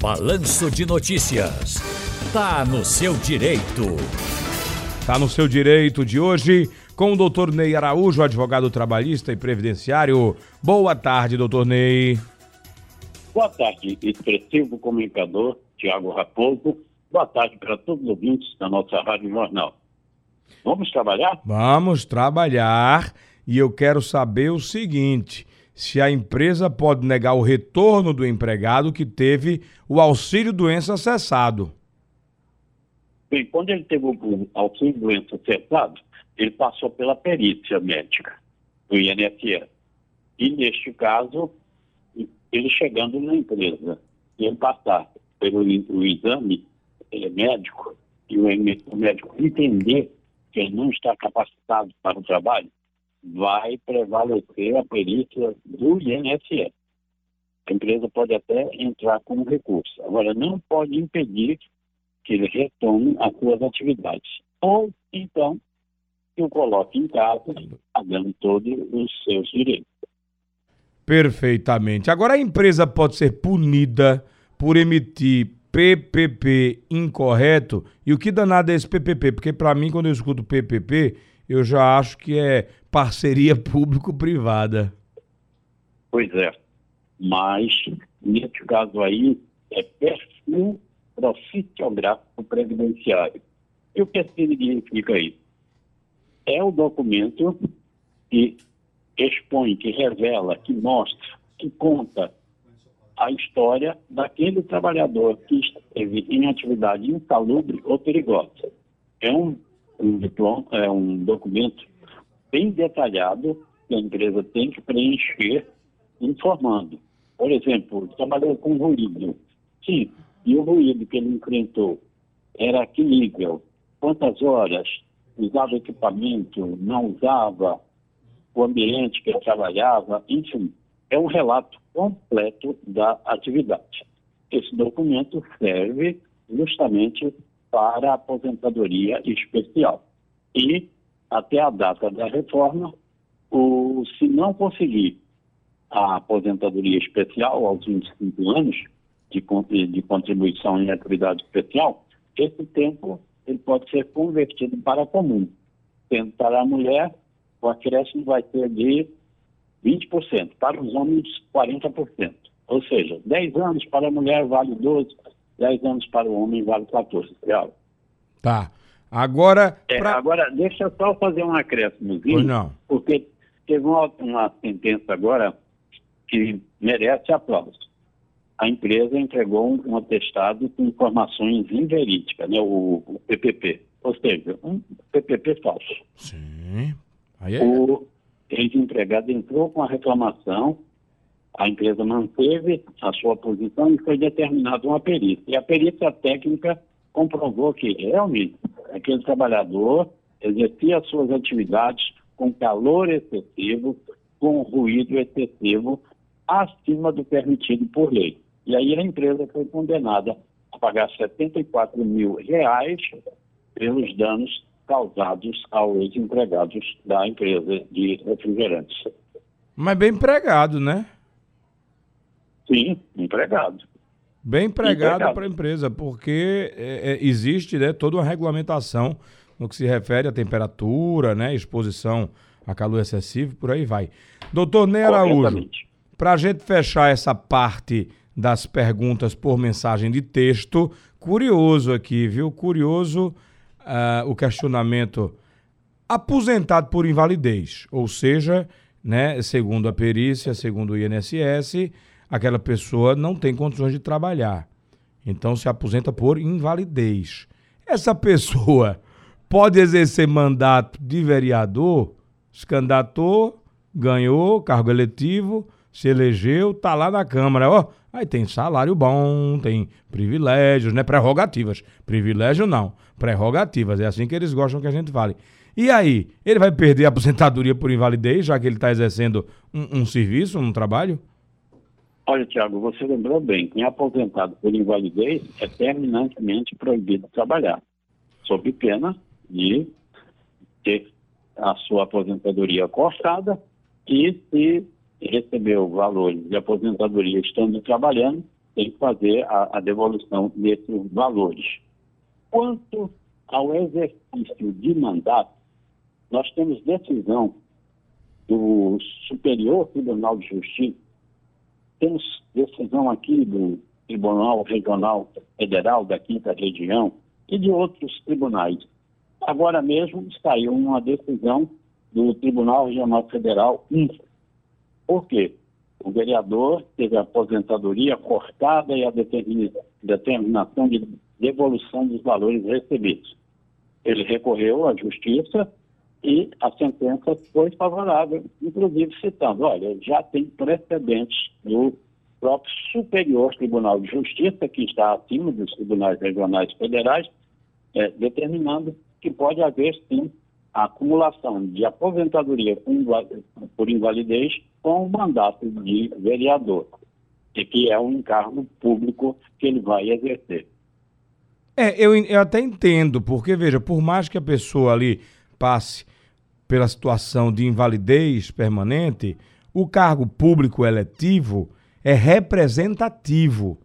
Balanço de Notícias. Tá no seu direito. Tá no seu direito de hoje com o doutor Ney Araújo, advogado trabalhista e previdenciário. Boa tarde, doutor Ney. Boa tarde, expressivo comunicador Tiago Raposo. Boa tarde para todos os ouvintes da nossa Rádio Jornal. Vamos trabalhar? Vamos trabalhar e eu quero saber o seguinte: se a empresa pode negar o retorno do empregado que teve o auxílio doença cessado. Bem, quando ele teve o auxílio doença cessado, ele passou pela perícia médica do INSS. E neste caso, ele chegando na empresa, ele passar pelo o exame é, médico e o, médico entender que ele não está capacitado para o trabalho, vai prevalecer a perícia do INSS. A empresa pode até entrar com recurso. Agora, não pode impedir que ele retome as suas atividades. Ou, então, que o coloque em casa, pagando todos os seus direitos. Perfeitamente. Agora, a empresa pode ser punida por emitir PPP incorreto. E o que danado é esse PPP? Porque, para mim, quando eu escuto PPP, eu já acho que é parceria público-privada. Pois é. Mas, nesse caso aí, é perfil profissiográfico previdenciário. E o que significa isso? É o documento que expõe, que revela, que mostra, que conta a história daquele trabalhador que esteve em atividade insalubre ou perigosa. É um, um, diploma, é um documento bem detalhado que a empresa tem que preencher informando. Por exemplo, trabalhou com ruído. Sim, e o ruído que ele enfrentou era que nível? Quantas horas? Usava equipamento? Não usava? O ambiente que ele trabalhava? Enfim, é um relato completo da atividade. Esse documento serve justamente para a aposentadoria especial. E, até a data da reforma, o, se não conseguir a aposentadoria especial aos 25 anos de, de contribuição em atividade especial, esse tempo ele pode ser convertido para comum. Sendo para a mulher, o acréscimo vai ser de 20%, para os homens 40%. Ou seja, 10 anos para a mulher vale 12, 10 anos para o homem vale 14 reais. Tá. Agora. É, Agora, deixa eu só fazer um acréscimozinho. não. Porque teve uma, uma sentença agora que merece aplauso. A empresa entregou um, um atestado com informações inverídicas, né, o, o PPP. Ou seja, um PPP falso. Sim. Aí é... O ex-empregado entrou com a reclamação, a empresa manteve a sua posição e foi determinada uma perícia. E a perícia técnica comprovou que realmente aquele trabalhador exercia suas atividades com calor excessivo, com ruído excessivo, acima do permitido por lei. E aí a empresa foi condenada a pagar 74 mil reais pelos danos causados aos empregados da empresa de refrigerantes. Mas bem empregado, né? Sim, empregado. Bem empregado para a empresa, porque é, é, existe né, toda uma regulamentação no que se refere à temperatura, né, exposição a calor excessivo, por aí vai. Doutor Ney Araújo, para a gente fechar essa parte das perguntas por mensagem de texto, curioso aqui, viu? Curioso uh, o questionamento aposentado por invalidez, ou seja, né, segundo a perícia, segundo o INSS, aquela pessoa não tem condições de trabalhar. Então se aposenta por invalidez. Essa pessoa pode exercer mandato de vereador, se candidatou, ganhou cargo eletivo, se elegeu, tá lá na Câmara, ó. Aí tem salário bom, tem privilégios, né? Prerrogativas. Privilégio não, prerrogativas. É assim que eles gostam que a gente fale. E aí, ele vai perder a aposentadoria por invalidez, já que ele está exercendo um, um, serviço, um trabalho? Olha, Tiago, você lembrou bem. Quem é aposentado por invalidez é terminantemente proibido de trabalhar, sob pena de ter a sua aposentadoria cortada e se recebeu valores de aposentadoria estando trabalhando, tem que fazer a, a devolução desses valores. Quanto ao exercício de mandato, nós temos decisão do Superior Tribunal de Justiça, temos decisão aqui do Tribunal Regional Federal da Quinta Região e de outros tribunais. Agora mesmo saiu uma decisão do Tribunal Regional Federal Por quê? O vereador teve a aposentadoria cortada e a determinação de devolução dos valores recebidos. Ele recorreu à justiça e a sentença foi favorável, inclusive citando, olha, já tem precedentes do próprio Superior Tribunal de Justiça, que está acima dos tribunais regionais federais, é, determinando que pode haver, sim, a acumulação de aposentadoria por invalidez com o mandato de vereador, e que é um encargo público que ele vai exercer. É, eu, eu até entendo, porque, veja, por mais que a pessoa ali passe pela situação de invalidez permanente, o cargo público eletivo é representativo.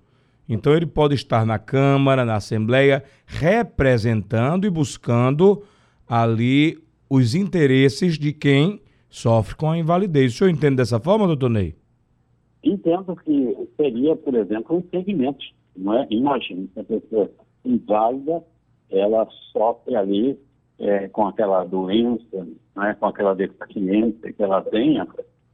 Então ele pode estar na Câmara, na Assembleia, representando e buscando ali os interesses de quem sofre com a invalidez. O senhor entende dessa forma, doutor Ney? Entendo que seria, por exemplo, um segmento. Não é? Imagine que a pessoa inválida, ela sofre ali é, com aquela doença, né, com aquela deficiência que ela tenha,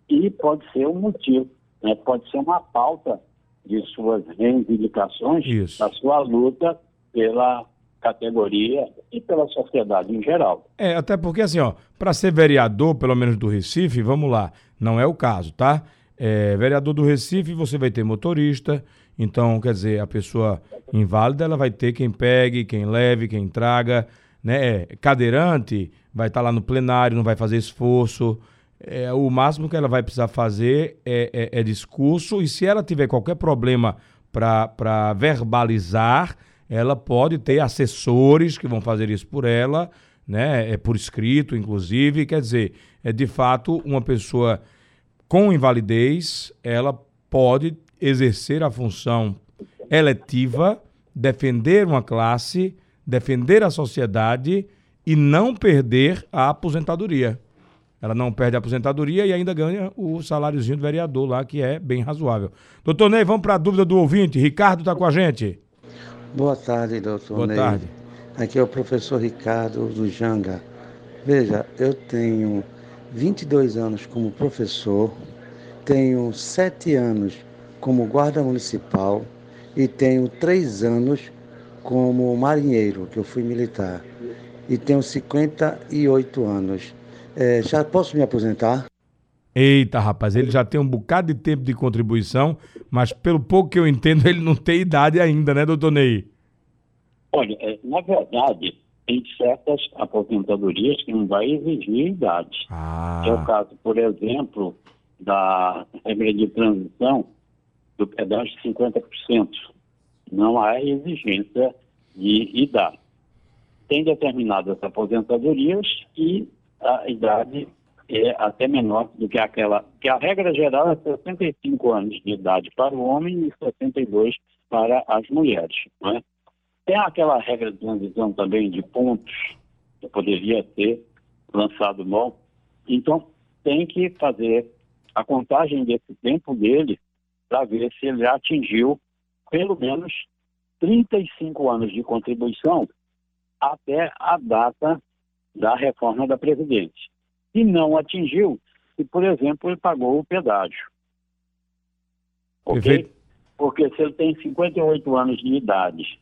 e pode ser um motivo, né, pode ser uma pauta de suas reivindicações, Isso. da sua luta pela categoria e pela sociedade em geral. É, até porque assim, ó, para ser vereador, pelo menos do Recife, vamos lá, não é o caso, tá? É, vereador do Recife, você vai ter motorista, então, quer dizer, a pessoa inválida, ela vai ter quem pegue, quem leve, quem traga, né? Cadeirante, vai estar tá lá no plenário, não vai fazer esforço. É, o máximo que ela vai precisar fazer é, é, é discurso, e se ela tiver qualquer problema para verbalizar, ela pode ter assessores que vão fazer isso por ela, né? É por escrito, inclusive. Quer dizer, é de fato uma pessoa com invalidez, ela pode exercer a função eletiva, defender uma classe, defender a sociedade e não perder a aposentadoria. Ela não perde a aposentadoria e ainda ganha o saláriozinho do vereador lá, que é bem razoável. Doutor Ney, vamos para a dúvida do ouvinte. Ricardo está com a gente. Boa tarde, doutor Boa Ney. tarde. Aqui é o professor Ricardo do Janga. Veja, eu tenho 22 anos como professor, tenho 7 anos como guarda municipal e tenho 3 anos como marinheiro, que eu fui militar. E tenho 58 anos. É, já posso me aposentar? Eita, rapaz, ele já tem um bocado de tempo de contribuição, mas pelo pouco que eu entendo, ele não tem idade ainda, né, doutor Ney? Olha, é, na verdade, tem certas aposentadorias que não vai exigir idade. Ah. É o caso, por exemplo, da regra de transição do pedágio de 50%. Não há exigência de idade. Tem determinadas aposentadorias e a idade é até menor do que aquela, que a regra geral é 65 anos de idade para o homem e 62 para as mulheres. Né? Tem aquela regra de transição também de pontos, que poderia ter lançado mão. Então, tem que fazer a contagem desse tempo dele para ver se ele atingiu pelo menos 35 anos de contribuição até a data da reforma da Previdência. E não atingiu, se, por exemplo, ele pagou o pedágio. Ok? Perfeito. Porque se ele tem 58 anos de idade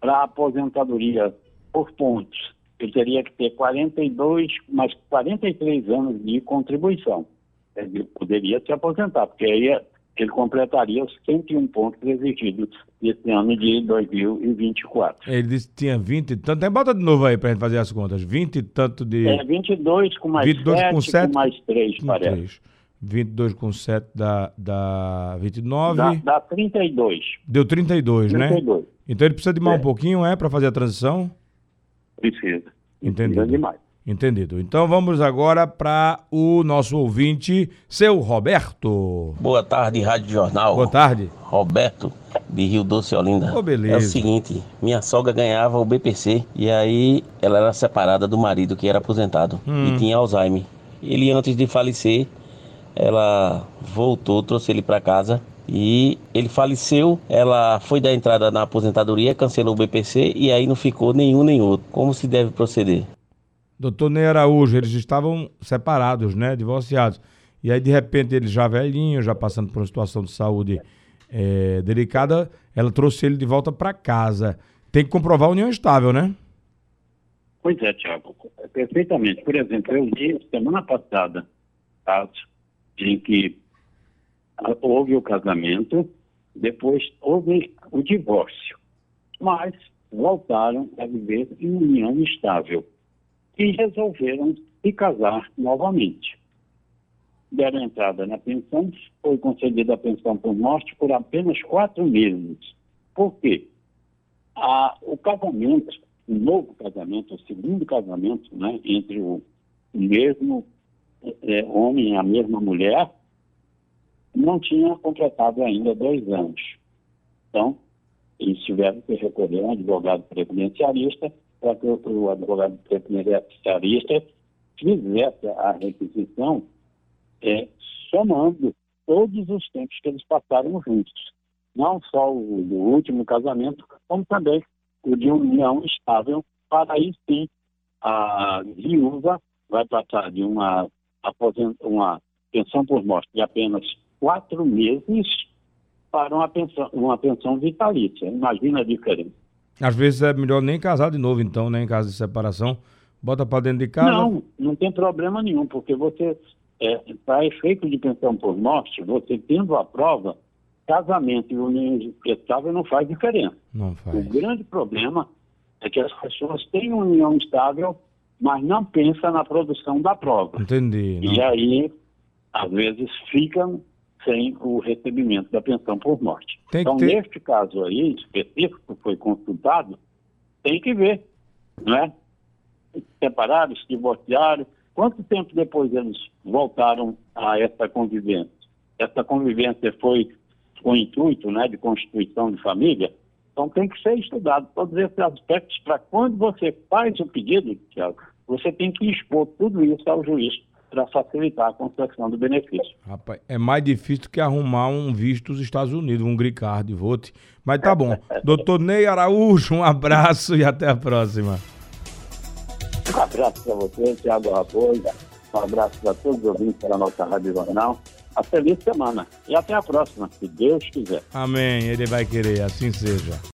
para aposentadoria por pontos, ele teria que ter 42, mais 43 anos de contribuição. Ele poderia se aposentar, porque aí ele completaria os 101 pontos exigidos nesse ano de 2024. Ele disse que tinha 20 e tanto. Bota de novo aí para a gente fazer as contas. 20 e tanto de. É, 22 com mais 22 7, com, 7, com mais 3, com parece. 3. 22 com 7 dá, dá 29. Dá, dá 32. Deu 32, 32. né? Então ele precisa de mais é. um pouquinho, é, para fazer a transição? Precisa. Entendido. Precisa demais. Entendido. Então vamos agora para o nosso ouvinte, seu Roberto. Boa tarde, Rádio Jornal. Boa tarde. Roberto, de Rio Doce, Olinda. Oh, beleza. É o seguinte, minha sogra ganhava o BPC e aí ela era separada do marido que era aposentado Hum. e tinha Alzheimer. Ele antes de falecer, ela voltou, trouxe ele para casa e ele faleceu. Ela foi dar entrada na aposentadoria, cancelou o BPC e aí não ficou nenhum nem outro. Como se deve proceder? Doutor Ney Araújo, eles estavam separados, né? Divorciados. E aí, de repente, ele já velhinho, já passando por uma situação de saúde eh, delicada, ela trouxe ele de volta para casa. Tem que comprovar a união estável, né? Pois é, Tiago, perfeitamente. Por exemplo, eu vi semana passada casos em que houve o casamento, depois houve o divórcio, mas voltaram a viver em união estável e resolveram se casar novamente. Deram entrada na pensão, foi concedida a pensão por morte por apenas quatro meses. Por quê? Ah, o casamento, o novo casamento, o segundo casamento, né, entre o mesmo eh, homem e a mesma mulher, não tinha completado ainda dois anos. Então, eles tiveram que recorrer a um advogado previdenciarista para que o, advogado previdenciarista fizesse a requisição eh, somando todos os tempos que eles passaram juntos. Não só o do último casamento, como também o de união estável, para aí sim a viúva vai passar de uma, uma pensão por morte de apenas quatro meses para uma pensão, uma pensão vitalícia. Imagina a diferença. Às vezes é melhor nem casar de novo, então, né? Em caso de separação. Bota para dentro de casa. Não, não tem problema nenhum, porque você, é, para efeito de pensão por morte, você tendo a prova, casamento e união estável não faz diferença. Não O faz. grande problema é que as pessoas têm uma união estável, mas não pensam na produção da prova. Entendi. E Não. aí, às vezes, ficam sem o recebimento da pensão por morte. Tem então, ter- neste caso aí, específico, que foi consultado, tem que ver, não é? Separaram, se divorciaram. Quanto tempo depois eles voltaram a essa convivência? Essa convivência foi com o intuito né, de constituição de família? Então tem que ser estudado todos esses aspectos para quando você faz o pedido, Tiago, você tem que expor tudo isso ao juiz para facilitar a concessão do benefício. Rapaz, é mais difícil que arrumar um visto dos Estados Unidos, um green card, vote. Mas tá bom. Doutor Ney Araújo, um abraço e até a próxima. Um abraço para você, Tiago Raposa. Um abraço para todos os ouvintes da nossa Rádio Jornal. A feliz semana e até a próxima, se Deus quiser. Amém. Ele vai querer, assim seja.